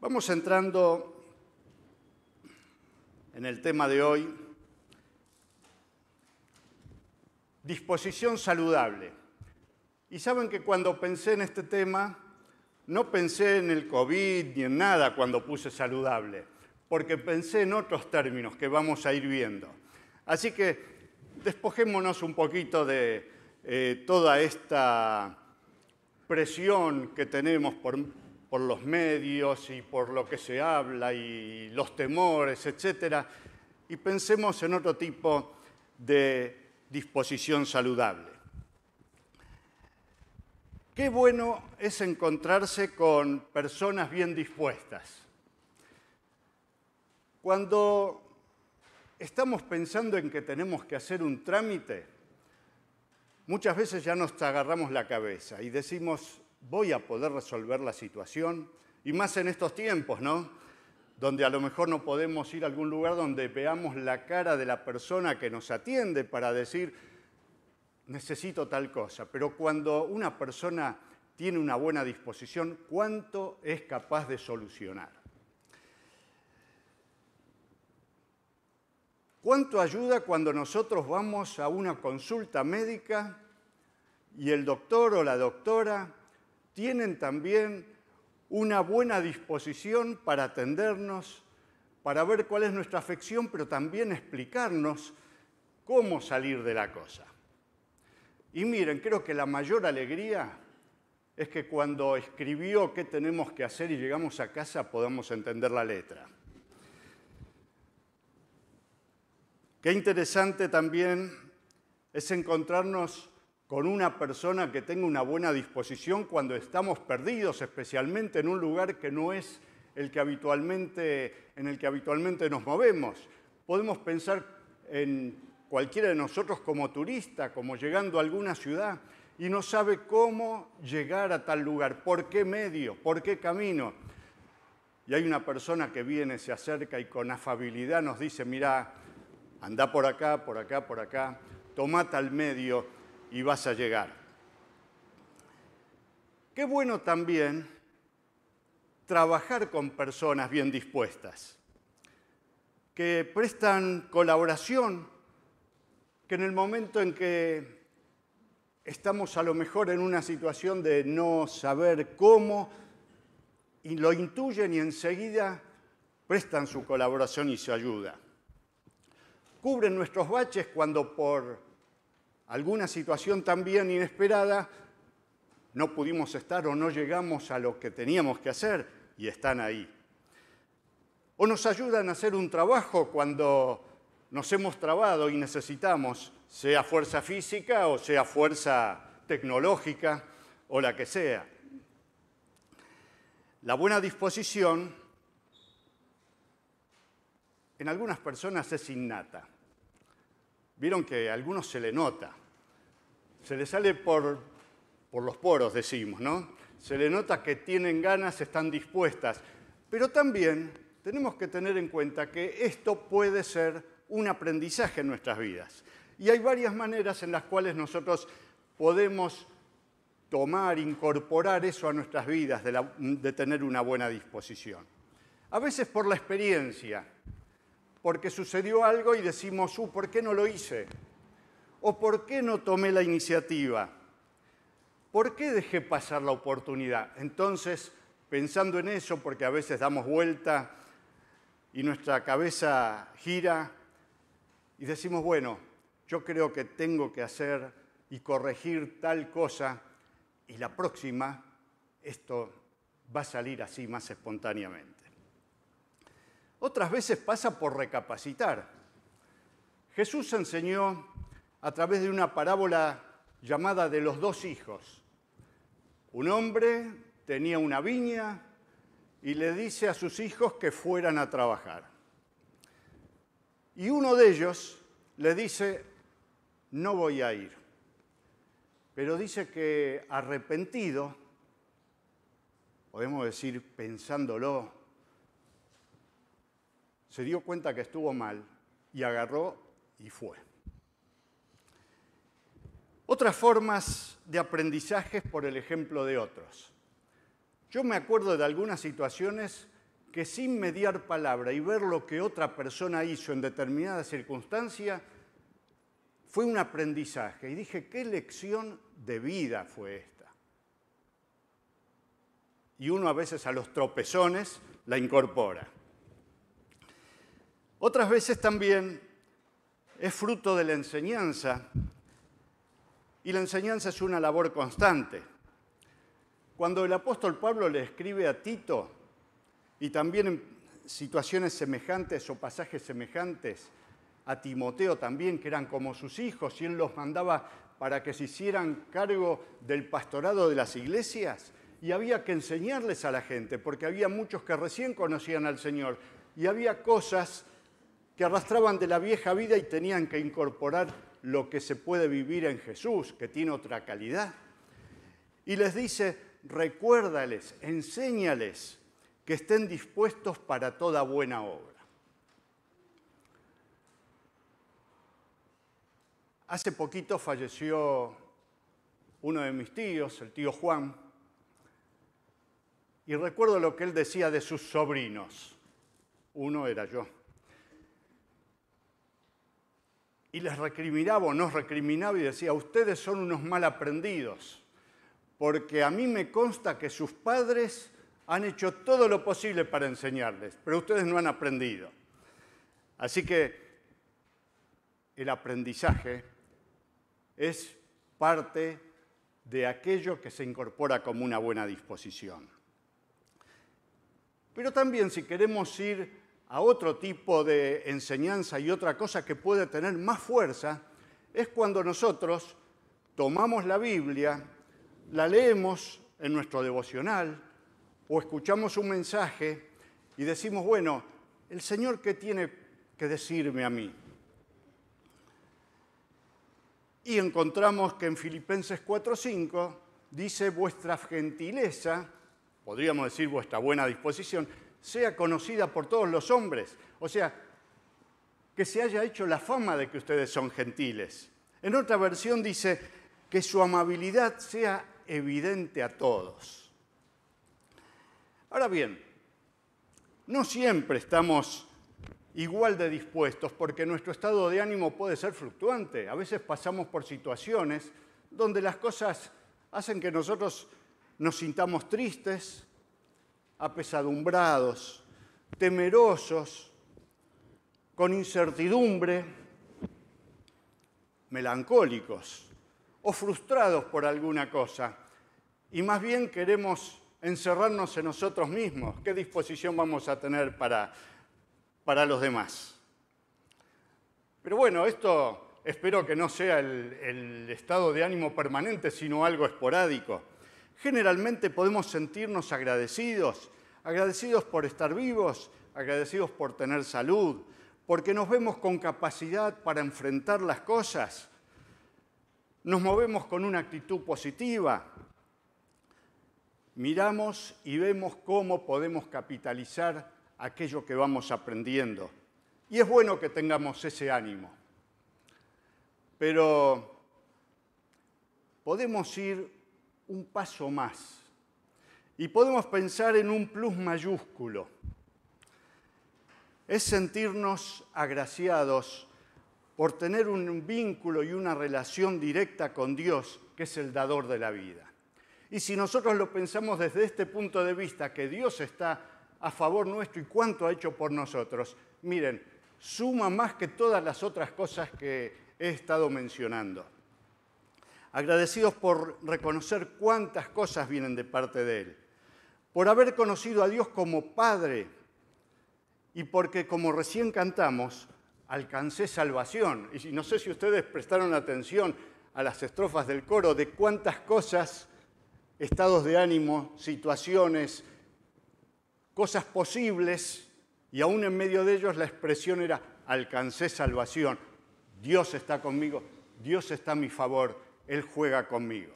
Vamos entrando en el tema de hoy, disposición saludable. Y saben que cuando pensé en este tema, no pensé en el COVID ni en nada cuando puse saludable, porque pensé en otros términos que vamos a ir viendo. Así que despojémonos un poquito de eh, toda esta presión que tenemos por por los medios y por lo que se habla y los temores, etc. Y pensemos en otro tipo de disposición saludable. Qué bueno es encontrarse con personas bien dispuestas. Cuando estamos pensando en que tenemos que hacer un trámite, muchas veces ya nos agarramos la cabeza y decimos, voy a poder resolver la situación, y más en estos tiempos, ¿no? Donde a lo mejor no podemos ir a algún lugar donde veamos la cara de la persona que nos atiende para decir, necesito tal cosa. Pero cuando una persona tiene una buena disposición, ¿cuánto es capaz de solucionar? ¿Cuánto ayuda cuando nosotros vamos a una consulta médica y el doctor o la doctora tienen también una buena disposición para atendernos, para ver cuál es nuestra afección, pero también explicarnos cómo salir de la cosa. Y miren, creo que la mayor alegría es que cuando escribió qué tenemos que hacer y llegamos a casa podamos entender la letra. Qué interesante también es encontrarnos con una persona que tenga una buena disposición cuando estamos perdidos, especialmente en un lugar que no es el que habitualmente, en el que habitualmente nos movemos. Podemos pensar en cualquiera de nosotros como turista, como llegando a alguna ciudad y no sabe cómo llegar a tal lugar, por qué medio, por qué camino. Y hay una persona que viene, se acerca y con afabilidad nos dice, mira, anda por acá, por acá, por acá, toma tal medio y vas a llegar. Qué bueno también trabajar con personas bien dispuestas, que prestan colaboración, que en el momento en que estamos a lo mejor en una situación de no saber cómo, y lo intuyen y enseguida prestan su colaboración y su ayuda. Cubren nuestros baches cuando por alguna situación también inesperada, no pudimos estar o no llegamos a lo que teníamos que hacer y están ahí. O nos ayudan a hacer un trabajo cuando nos hemos trabado y necesitamos, sea fuerza física o sea fuerza tecnológica o la que sea. La buena disposición en algunas personas es innata. Vieron que a algunos se le nota, se le sale por, por los poros, decimos, ¿no? Se le nota que tienen ganas, están dispuestas, pero también tenemos que tener en cuenta que esto puede ser un aprendizaje en nuestras vidas. Y hay varias maneras en las cuales nosotros podemos tomar, incorporar eso a nuestras vidas, de, de, tener una buena disposición. A veces por la experiencia, porque sucedió algo y decimos, uh, ¿por qué no lo hice? ¿O por qué no tomé la iniciativa? ¿Por qué dejé pasar la oportunidad? Entonces, pensando en eso, porque a veces damos vuelta y nuestra cabeza gira y decimos, bueno, yo creo que tengo que hacer y corregir tal cosa y la próxima esto va a salir así más espontáneamente. Otras veces pasa por recapacitar. Jesús enseñó a través de una parábola llamada de los dos hijos. Un hombre tenía una viña y le dice a sus hijos que fueran a trabajar. Y uno de ellos le dice, no voy a ir. Pero dice que arrepentido, podemos decir pensándolo, se dio cuenta que estuvo mal y agarró y fue. Otras formas de aprendizaje por el ejemplo de otros. Yo me acuerdo de algunas situaciones que sin mediar palabra y ver lo que otra persona hizo en determinada circunstancia, fue un aprendizaje. Y dije, ¿qué lección de vida fue esta? Y uno a veces a los tropezones la incorpora. Otras veces también es fruto de la enseñanza y la enseñanza es una labor constante. Cuando el apóstol Pablo le escribe a Tito, y también en situaciones semejantes o pasajes semejantes, a Timoteo también, que eran como sus hijos, y él los mandaba para que se hicieran cargo del pastorado de las iglesias, y había que enseñarles a la gente, porque había muchos que recién conocían al Señor, y había cosas que arrastraban de la vieja vida y tenían que incorporar lo que se puede vivir en Jesús, que tiene otra calidad. Y les dice, recuérdales, enséñales que estén dispuestos para toda buena obra. Hace poquito falleció uno de mis tíos, el tío Juan, y recuerdo lo que él decía de sus sobrinos. Uno era yo. Y les recriminaba o nos recriminaba y decía, ustedes son unos mal aprendidos, porque a mí me consta que sus padres han hecho todo lo posible para enseñarles, pero ustedes no han aprendido. Así que el aprendizaje es parte de aquello que se incorpora como una buena disposición. Pero también si queremos ir a otro tipo de enseñanza y otra cosa que puede tener más fuerza, es cuando nosotros tomamos la Biblia, la leemos en nuestro devocional o escuchamos un mensaje y decimos, bueno, ¿el Señor qué tiene que decirme a mí? Y encontramos que en Filipenses 4:5 dice vuestra gentileza, podríamos decir vuestra buena disposición, sea conocida por todos los hombres. O sea, que se haya hecho la fama de que ustedes son gentiles. En otra versión dice que su amabilidad sea evidente a todos. Ahora bien, no siempre estamos igual de dispuestos porque nuestro estado de ánimo puede ser fluctuante. A veces pasamos por situaciones donde las cosas hacen que nosotros nos sintamos tristes, apesadumbrados, temerosos, con incertidumbre, melancólicos o frustrados por alguna cosa. Y más bien queremos encerrarnos en nosotros mismos. ¿Qué disposición vamos a tener para, para los demás? Pero bueno, esto espero que no sea el, el estado de ánimo permanente, sino algo esporádico. Generalmente podemos sentirnos agradecidos, agradecidos por estar vivos, agradecidos por tener salud, porque nos vemos con capacidad para enfrentar las cosas, nos movemos con una actitud positiva, miramos y vemos cómo podemos capitalizar aquello que vamos aprendiendo. Y es bueno que tengamos ese ánimo. Pero podemos ir un paso más. Y podemos pensar en un plus mayúsculo. Es sentirnos agraciados por tener un vínculo y una relación directa con Dios, que es el dador de la vida. Y si nosotros lo pensamos desde este punto de vista, que Dios está a favor nuestro y cuánto ha hecho por nosotros, miren, suma más que todas las otras cosas que he estado mencionando agradecidos por reconocer cuántas cosas vienen de parte de Él, por haber conocido a Dios como Padre y porque, como recién cantamos, alcancé salvación. Y no sé si ustedes prestaron atención a las estrofas del coro de cuántas cosas, estados de ánimo, situaciones, cosas posibles, y aún en medio de ellos la expresión era, alcancé salvación, Dios está conmigo, Dios está a mi favor, él juega conmigo.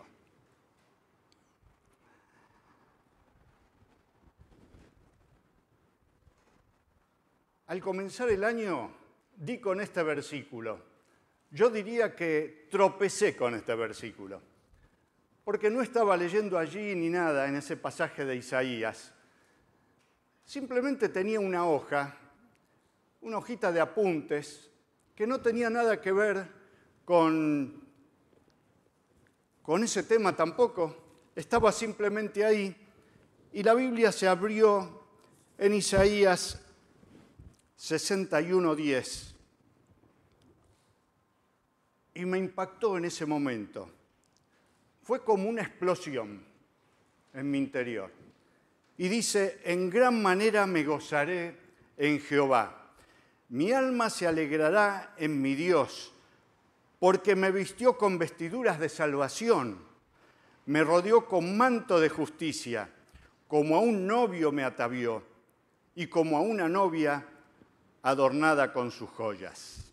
Al comenzar el año di con este versículo. Yo diría que tropecé con este versículo, porque no estaba leyendo allí ni nada en ese pasaje de Isaías. simplemente tenía una hoja, una hojita de apuntes, que no tenía nada que ver con, con ese tema tampoco. Estaba simplemente ahí y la Biblia se abrió en Isaías 61.10 y me impactó en ese momento. Fue como una explosión en mi interior. Y dice, en gran manera me gozaré en Jehová. Mi alma se alegrará en mi Dios, porque me vistió con vestiduras de salvación, me rodeó con manto de justicia, como a un novio me atavió, y como a una novia adornada con sus joyas.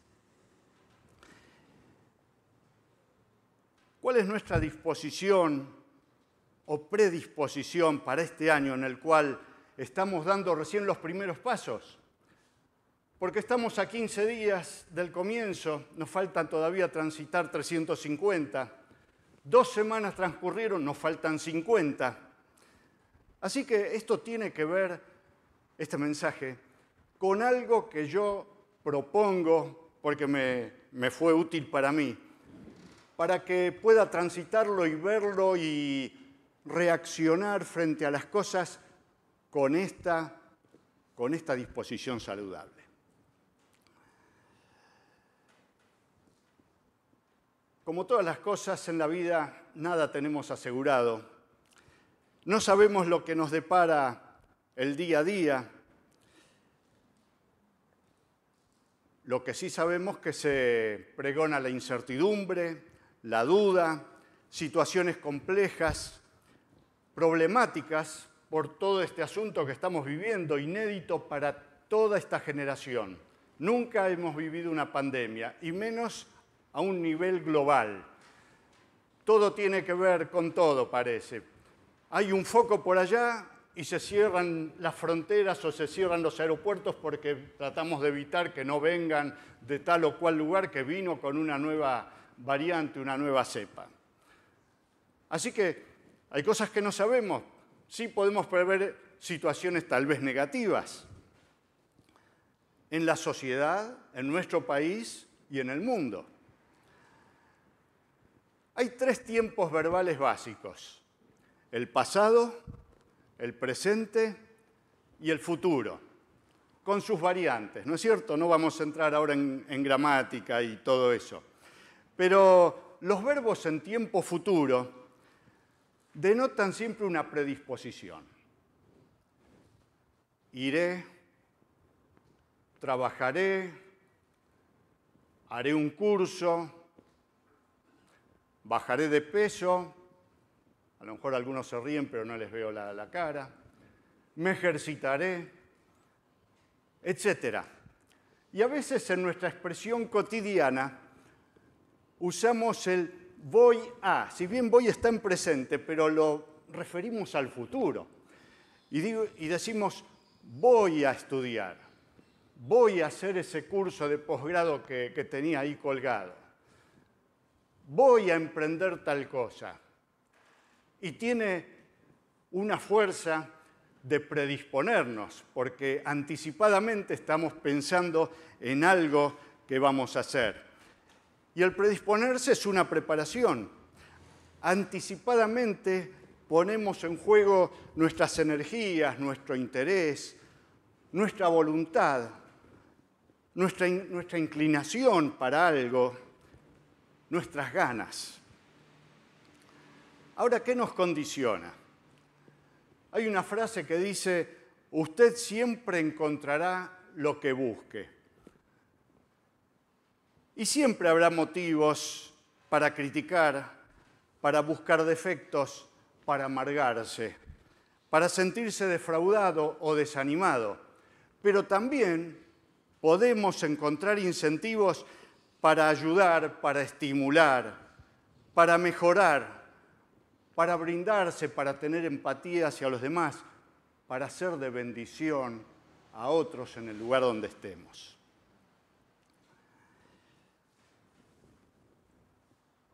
¿Cuál es nuestra disposición o predisposición para este año en el cual estamos dando recién los primeros pasos? Porque estamos a 15 días del comienzo, nos faltan todavía transitar 350. Dos semanas transcurrieron, nos faltan 50. Así que esto tiene que ver, este mensaje, con algo que yo propongo porque me, fue útil para mí para que pueda transitarlo y verlo y reaccionar frente a las cosas con esta, con esta disposición saludable. Como todas las cosas en la vida, nada tenemos asegurado. No sabemos lo que nos depara el día a día. Lo que sí sabemos que se pregona la incertidumbre, la duda, situaciones complejas, problemáticas por todo este asunto que estamos viviendo, inédito para toda esta generación. Nunca hemos vivido una pandemia, y menos a un nivel global. Todo tiene que ver con todo, parece. Hay un foco por allá y se cierran las fronteras o se cierran los aeropuertos porque tratamos de evitar que no vengan de tal o cual lugar que vino con una nueva variante, una nueva cepa. Así que hay cosas que no sabemos. Sí podemos prever situaciones tal vez negativas en la sociedad, en nuestro país y en el mundo. Hay tres tiempos verbales básicos. El pasado, el presente y el futuro, con sus variantes, ¿no es cierto? No vamos a entrar ahora en, gramática y todo eso. Pero los verbos en tiempo futuro denotan siempre una predisposición. Iré, trabajaré, haré un curso, bajaré de peso, a lo mejor algunos se ríen pero no les veo la, cara, me ejercitaré, etc. Y a veces en nuestra expresión cotidiana usamos el voy a. Si bien voy está en presente, pero lo referimos al futuro. Y, y decimos voy a estudiar, voy a hacer ese curso de posgrado que tenía ahí colgado, voy a emprender tal cosa. Y tiene una fuerza de predisponernos, porque anticipadamente estamos pensando en algo que vamos a hacer. Y el predisponerse es una preparación. Anticipadamente ponemos en juego nuestras energías, nuestro interés, nuestra voluntad, nuestra, inclinación para algo, nuestras ganas. Ahora, ¿qué nos condiciona? Hay una frase que dice, usted siempre encontrará lo que busque. Y siempre habrá motivos para criticar, para buscar defectos, para amargarse, para sentirse defraudado o desanimado. Pero también podemos encontrar incentivos para ayudar, para estimular, para mejorar, para brindarse, para tener empatía hacia los demás, para ser de bendición a otros en el lugar donde estemos.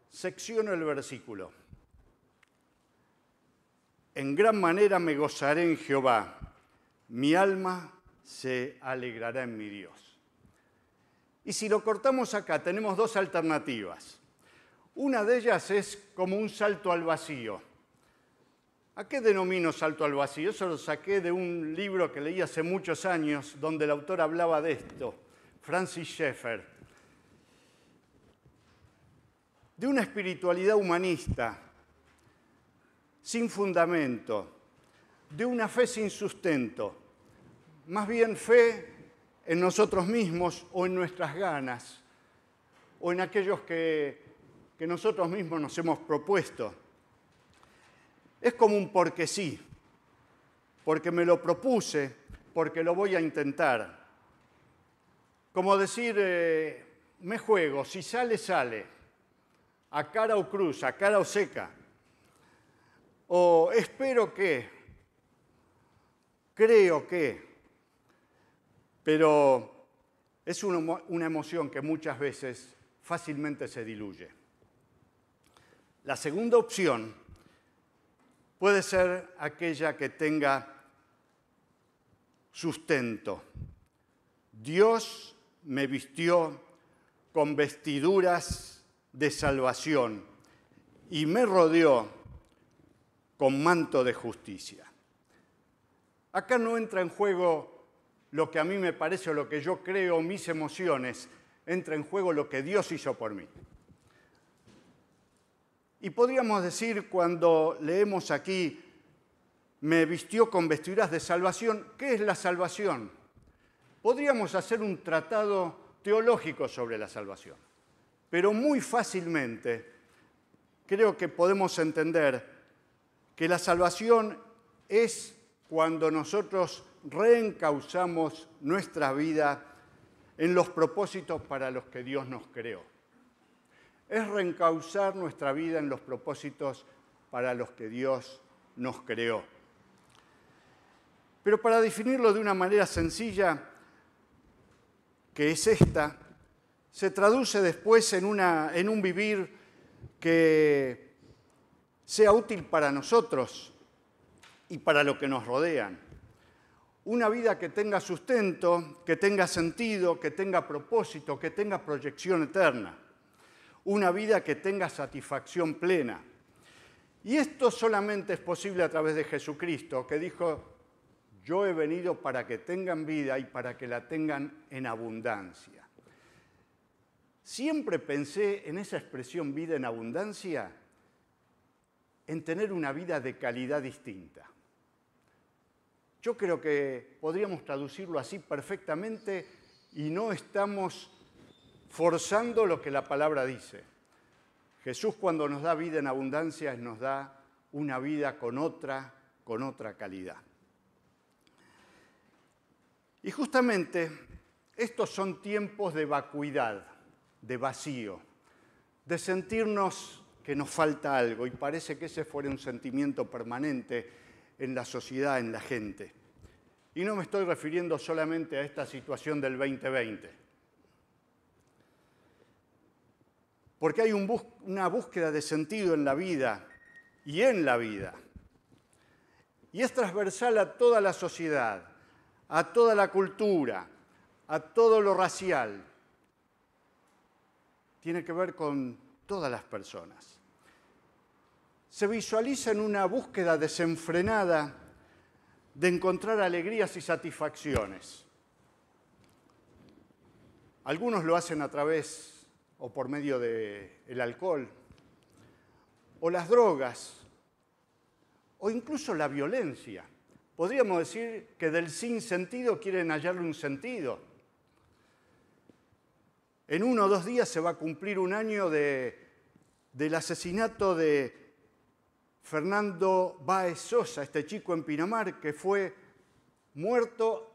Secciono el versículo. En gran manera me gozaré en Jehová. mi alma se alegrará en mi Dios. Y si lo cortamos acá, tenemos dos alternativas. Una de ellas es como un salto al vacío. ¿A qué denomino salto al vacío? Eso lo saqué de un libro que leí hace muchos años, donde el autor hablaba de esto, Francis Schaeffer, de una espiritualidad humanista, sin fundamento, de una fe sin sustento, más bien fe en nosotros mismos o en nuestras ganas, o en aquellos que, que nosotros mismos nos hemos propuesto. Es como un porque sí, porque me lo propuse, porque lo voy a intentar. Como decir, eh, me juego, si sale, sale, a cara o cruz, a cara o seca. O espero que, creo que, pero es una emoción que muchas veces fácilmente se diluye. La segunda opción puede ser aquella que tenga sustento. Dios me vistió con vestiduras de salvación y me rodeó con manto de justicia. Acá no entra en juego lo que a mí me parece o lo que yo creo, mis emociones, entra en juego lo que Dios hizo por mí. Y podríamos decir cuando leemos aquí, me vistió con vestiduras de salvación, ¿qué es la salvación? Podríamos hacer un tratado teológico sobre la salvación, pero muy fácilmente creo que podemos entender que la salvación es cuando nosotros reencauzamos nuestra vida en los propósitos para los que Dios nos creó. Es reencauzar nuestra vida en los propósitos para los que Dios nos creó. Pero para definirlo de una manera sencilla, que es esta, se traduce después en, en un vivir que sea útil para nosotros y para lo que nos rodean una vida que tenga sustento, que tenga sentido, que tenga propósito, que tenga proyección eterna. Una vida que tenga satisfacción plena. Y esto solamente es posible a través de Jesucristo, que dijo, yo he venido para que tengan vida y para que la tengan en abundancia. Siempre pensé en esa expresión vida en abundancia, en tener una vida de calidad distinta. Yo creo que podríamos traducirlo así perfectamente y no estamos forzando lo que la palabra dice. Jesús cuando nos da vida en abundancia nos da una vida con otra, con otra calidad. Y justamente estos son tiempos de vacuidad, de vacío, de sentirnos que nos falta algo y parece que ese fuera un sentimiento permanente en la sociedad, en la gente. Y no me estoy refiriendo solamente a esta situación del 2020, porque hay una búsqueda de sentido en la vida y en la vida. Y es transversal a toda la sociedad, a toda la cultura, a todo lo racial. Tiene que ver con todas las personas se visualiza en una búsqueda desenfrenada de encontrar alegrías y satisfacciones. Algunos lo hacen a través o por medio del alcohol, o las drogas, o incluso la violencia. Podríamos decir que del sin sentido quieren hallarle un sentido. En uno o dos días se va a cumplir un año del asesinato de Fernando Baez Sosa, este chico en Pinamar que fue muerto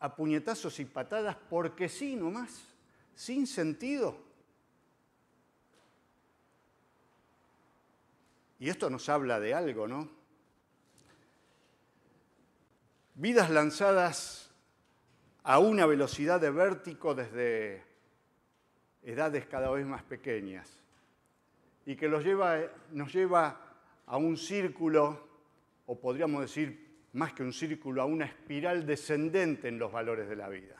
a puñetazos y patadas porque sí nomás, sin sentido. Y esto nos habla de algo, ¿no? Vidas lanzadas a una velocidad de vértigo desde edades cada vez más pequeñas y que nos lleva a un círculo, o podríamos decir más que un círculo, a una espiral descendente en los valores de la vida.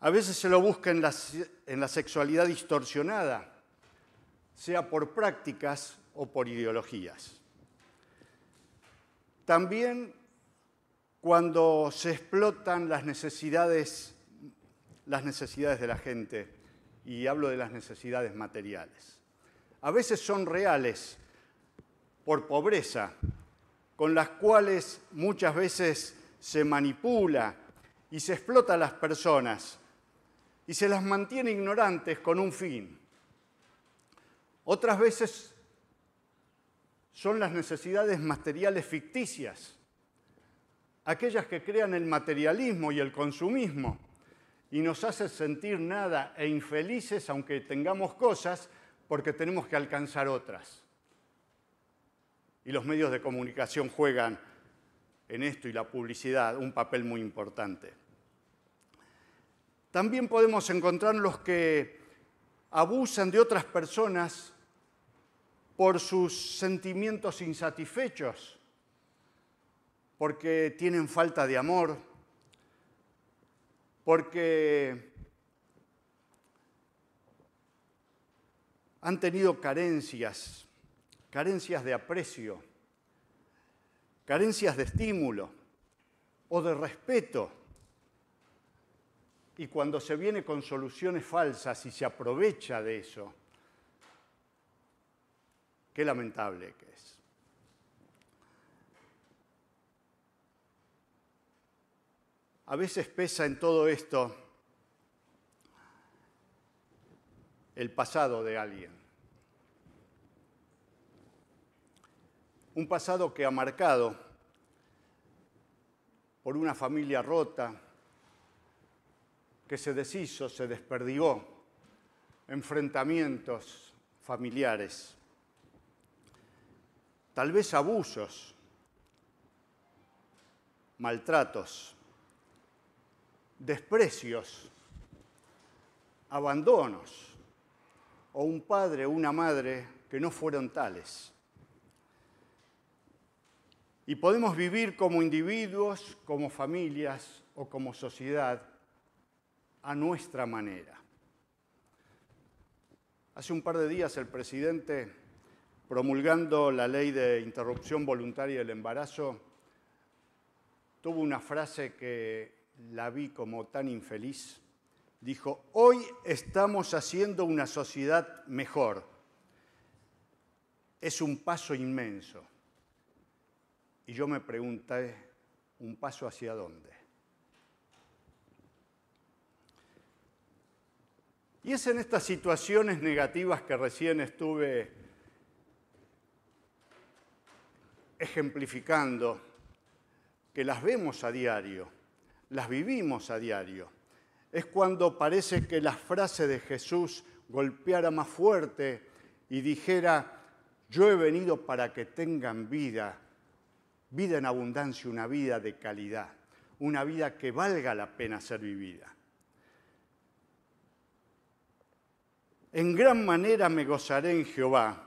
A veces se lo busca en la, sexualidad distorsionada, sea por prácticas o por ideologías. También cuando se explotan las necesidades, las necesidades de la gente, y hablo de las necesidades materiales. A veces son reales por pobreza, con las cuales muchas veces se manipula y se explota a las personas y se las mantiene ignorantes con un fin. Otras veces son las necesidades materiales ficticias, aquellas que crean el materialismo y el consumismo y nos hacen sentir nada e infelices aunque tengamos cosas porque tenemos que alcanzar otras. Y los medios de comunicación juegan en esto y la publicidad un papel muy importante. También podemos encontrar los que abusan de otras personas por sus sentimientos insatisfechos, porque tienen falta de amor, porque han tenido carencias, carencias de aprecio, carencias de estímulo o de respeto y cuando se viene con soluciones falsas y se aprovecha de eso, qué lamentable que es. A veces pesa en todo esto el pasado de alguien. Un pasado que ha marcado por una familia rota, que se deshizo, se desperdigó, enfrentamientos familiares, tal vez abusos, maltratos, desprecios, abandonos, o un padre o una madre que no fueron tales. Y podemos vivir como individuos, como familias o como sociedad a nuestra manera. Hace un par de días el presidente, promulgando la ley de interrupción voluntaria del embarazo, tuvo una frase que la vi como tan infeliz. Dijo, hoy estamos haciendo una sociedad mejor. Es un paso inmenso. Y yo me pregunté, ¿un paso hacia dónde? Y es en estas situaciones negativas que recién estuve ejemplificando, que las vemos a diario, las vivimos a diario. Es cuando parece que la frase de Jesús golpeara más fuerte y dijera, yo he venido para que tengan vida, vida en abundancia, una vida de calidad, una vida que valga la pena ser vivida. En gran manera me gozaré en Jehová,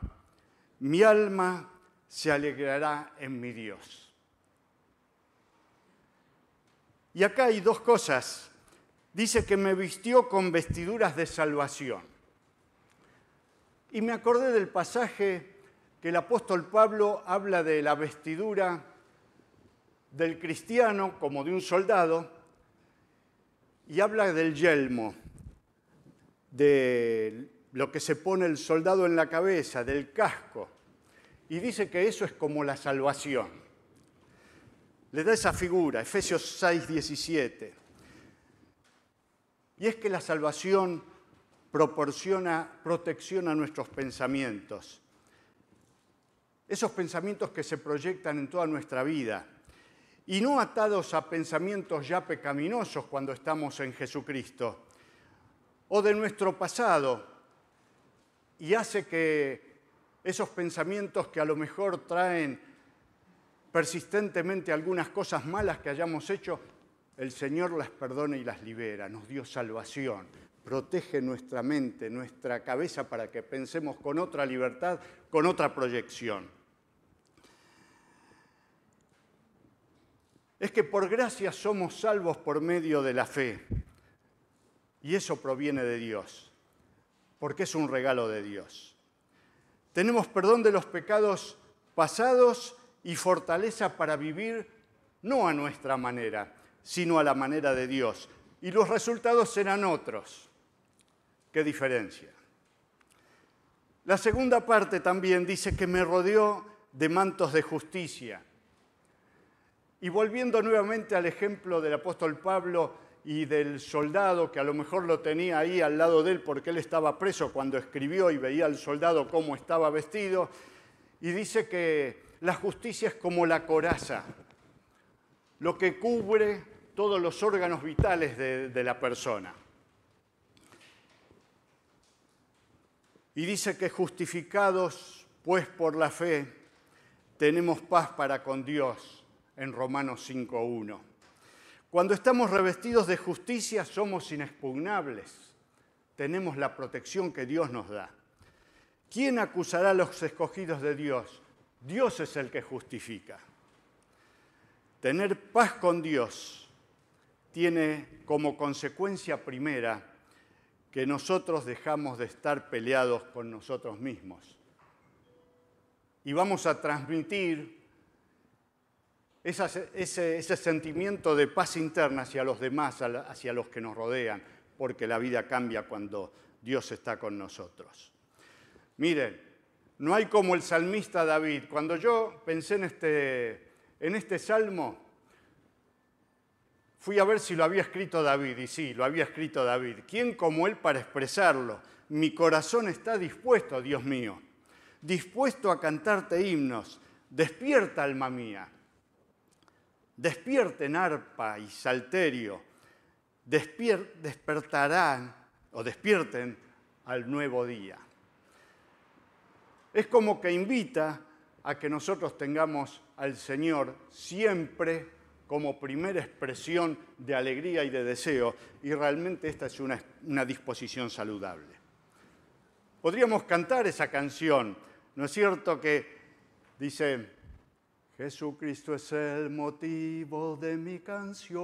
mi alma se alegrará en mi Dios. Y acá hay dos cosas. Dice que me vistió con vestiduras de salvación. Y me acordé del pasaje que el apóstol Pablo habla de la vestidura del cristiano como de un soldado y habla del yelmo, del lo que se pone el soldado en la cabeza, del casco, y dice que eso es como la salvación. Le da esa figura, Efesios 6, 17. Y es que la salvación proporciona protección a nuestros pensamientos, esos pensamientos que se proyectan en toda nuestra vida, y no atados a pensamientos ya pecaminosos cuando estamos en Jesucristo, o de nuestro pasado, y hace que esos pensamientos que a lo mejor traen persistentemente algunas cosas malas que hayamos hecho, el Señor las perdona y las libera, nos dio salvación, protege nuestra mente, nuestra cabeza para que pensemos con otra libertad, con otra proyección. es que por gracia somos salvos por medio de la fe. Y eso proviene de Dios, porque es un regalo de Dios. Tenemos perdón de los pecados pasados y fortaleza para vivir no a nuestra manera, sino a la manera de Dios. Y los resultados serán otros. ¿Qué diferencia? La segunda parte también dice que me rodeó de mantos de justicia. Y volviendo nuevamente al ejemplo del apóstol Pablo y del soldado que a lo mejor lo tenía ahí al lado de él porque él estaba preso cuando escribió y veía al soldado cómo estaba vestido, y dice que la justicia es como la coraza, lo que cubre todos los órganos vitales de, la persona. Y dice que justificados pues por la fe, tenemos paz para con Dios en Romanos 5.1. Cuando estamos revestidos de justicia somos inexpugnables, tenemos la protección que Dios nos da. ¿Quién acusará a los escogidos de Dios? Dios es el que justifica. Tener paz con Dios tiene como consecuencia primera que nosotros dejamos de estar peleados con nosotros mismos. Y vamos a transmitir ese, ese, sentimiento de paz interna hacia los demás, hacia los que nos rodean, porque la vida cambia cuando Dios está con nosotros. Miren, no hay como el salmista David. Cuando yo pensé en este, en este salmo, fui a ver si lo había escrito David, y sí, lo había escrito David. ¿Quién como él para expresarlo? Mi corazón está dispuesto, Dios mío, dispuesto a cantarte himnos. Despierta, alma mía. Despierten arpa y salterio. despertarán o despierten al nuevo día. Es como que invita a que nosotros tengamos al Señor siempre como primera expresión de alegría y de deseo, y realmente esta es una, disposición saludable. Podríamos cantar esa canción, ¿no es cierto? Que dice, Jesucristo es el motivo de mi canción,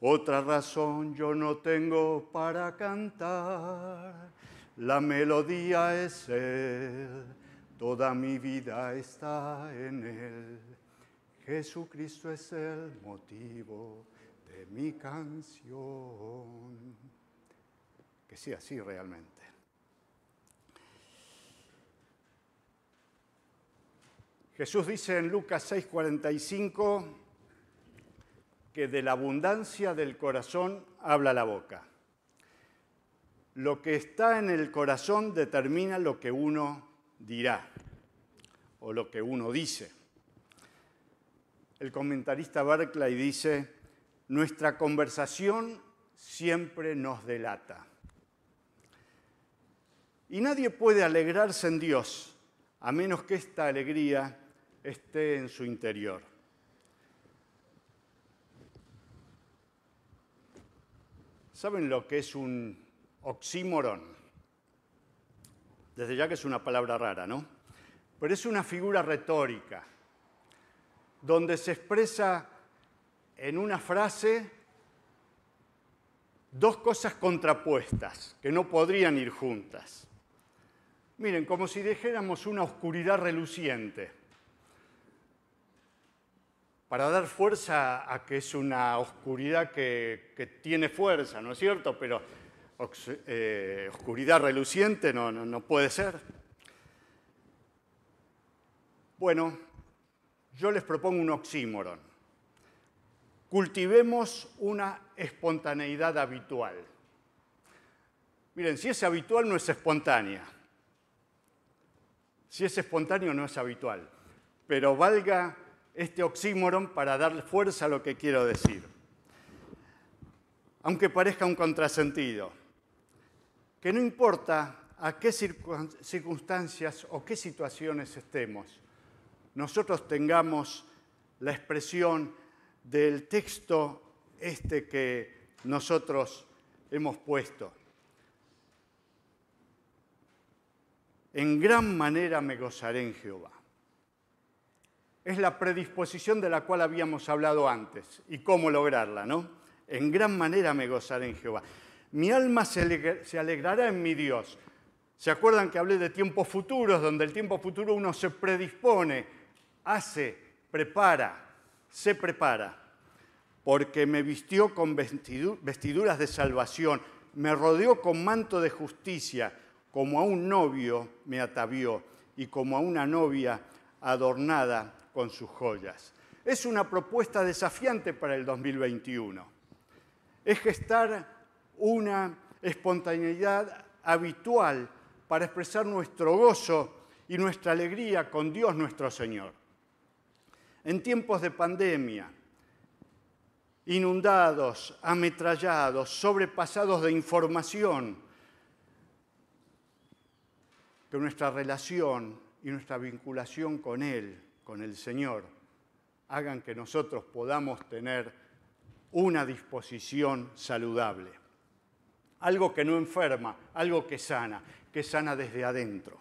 otra razón yo no tengo para cantar, la melodía es Él Toda mi vida está en Él. Jesucristo es el motivo de mi canción. Que sea así realmente. Jesús dice en Lucas 6:45 que de la abundancia del corazón habla la boca. Lo que está en el corazón determina lo que uno dirá o lo que uno dice. El comentarista Barclay dice, nuestra conversación siempre nos delata. Y nadie puede alegrarse en Dios a menos que esta alegría esté en su interior. ¿Saben lo que es un oxímoron? Desde ya que es una palabra rara, ¿no? Pero es una figura retórica, donde se expresa en una frase dos cosas contrapuestas, que no podrían ir juntas. Miren, como si dijéramos una oscuridad reluciente, para dar fuerza a que es una oscuridad que, que tiene fuerza, ¿no es cierto? Pero eh, oscuridad reluciente, no, no, no puede ser. Bueno, yo les propongo un oxímoron. Cultivemos una espontaneidad habitual. Miren, si es habitual no es espontánea. Si es espontáneo no es habitual. Pero valga este oxímoron para dar fuerza a lo que quiero decir. Aunque parezca un contrasentido que no importa a qué circunstancias o qué situaciones estemos, nosotros tengamos la expresión del texto este que nosotros hemos puesto. En gran manera me gozaré en Jehová. es la predisposición de la cual habíamos hablado antes y cómo lograrla, ¿no? En gran manera me gozaré en Jehová. Mi alma se alegrará en mi Dios. ¿Se acuerdan que hablé de tiempos futuros, donde el tiempo futuro uno se predispone, hace, prepara, se prepara? Porque me vistió con vestiduras de salvación, me rodeó con manto de justicia, como a un novio me atavió y como a una novia adornada con sus joyas. Es una propuesta desafiante para el 2021. Es gestar una espontaneidad habitual para expresar nuestro gozo y nuestra alegría con Dios nuestro Señor. En tiempos de pandemia, inundados, ametrallados, sobrepasados de información, que nuestra relación y nuestra vinculación con Él, con el Señor, hagan que nosotros podamos tener una disposición saludable. Algo que no enferma, algo que sana que sana desde adentro.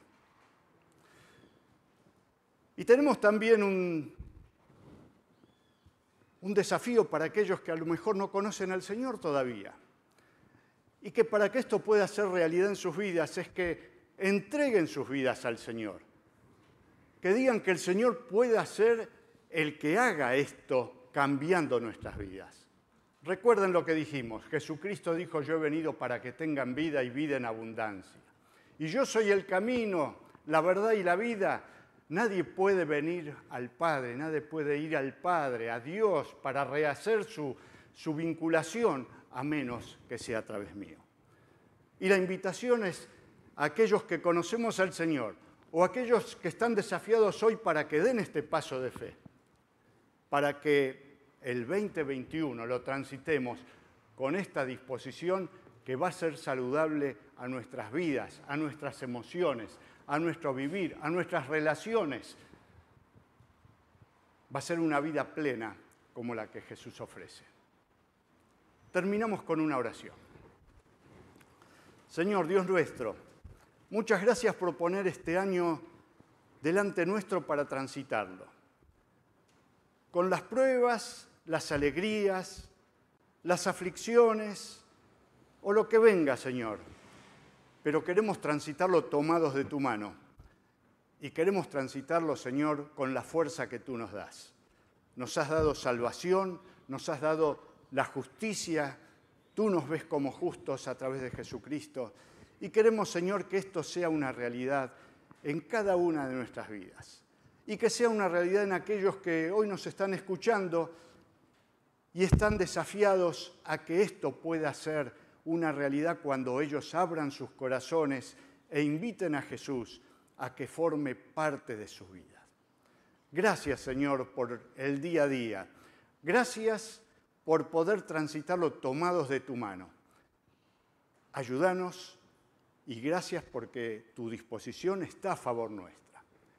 Y tenemos también un, un desafío para aquellos que a lo mejor no conocen al Señor todavía. Y que para que esto pueda ser realidad en sus vidas es que entreguen sus vidas al Señor. Que digan que el Señor pueda ser el que haga esto cambiando nuestras vidas. Recuerden lo que dijimos. Jesucristo dijo, yo he venido para que tengan vida y vida en abundancia y yo soy el camino, la verdad y la vida, nadie puede venir al Padre, nadie puede ir al Padre, a Dios, para rehacer su, su vinculación, a menos que sea a través mío. Y la invitación es a aquellos que conocemos al Señor o aquellos que están desafiados hoy para que den este paso de fe, para que el 2021 lo transitemos con esta disposición que va a ser saludable a nuestras vidas, a nuestras emociones, a nuestro vivir, a nuestras relaciones. Va a ser una vida plena como la que Jesús ofrece. Terminamos con una oración. Señor Dios nuestro, muchas gracias por poner este año delante nuestro para transitarlo. Con las pruebas, las alegrías, las aflicciones o lo que venga, Señor pero queremos transitarlo tomados de tu mano. Y queremos transitarlo, Señor, con la fuerza que tú nos das. Nos has dado salvación, nos has dado la justicia, tú nos ves como justos a través de Jesucristo. Y queremos, Señor, que esto sea una realidad en cada una de nuestras vidas. Y que sea una realidad en aquellos que hoy nos están escuchando y están desafiados a que esto pueda ser una realidad cuando ellos abran sus corazones e inviten a Jesús a que forme parte de su vida. Gracias Señor por el día a día. Gracias por poder transitarlo tomados de tu mano. Ayúdanos y gracias porque tu disposición está a favor nuestra.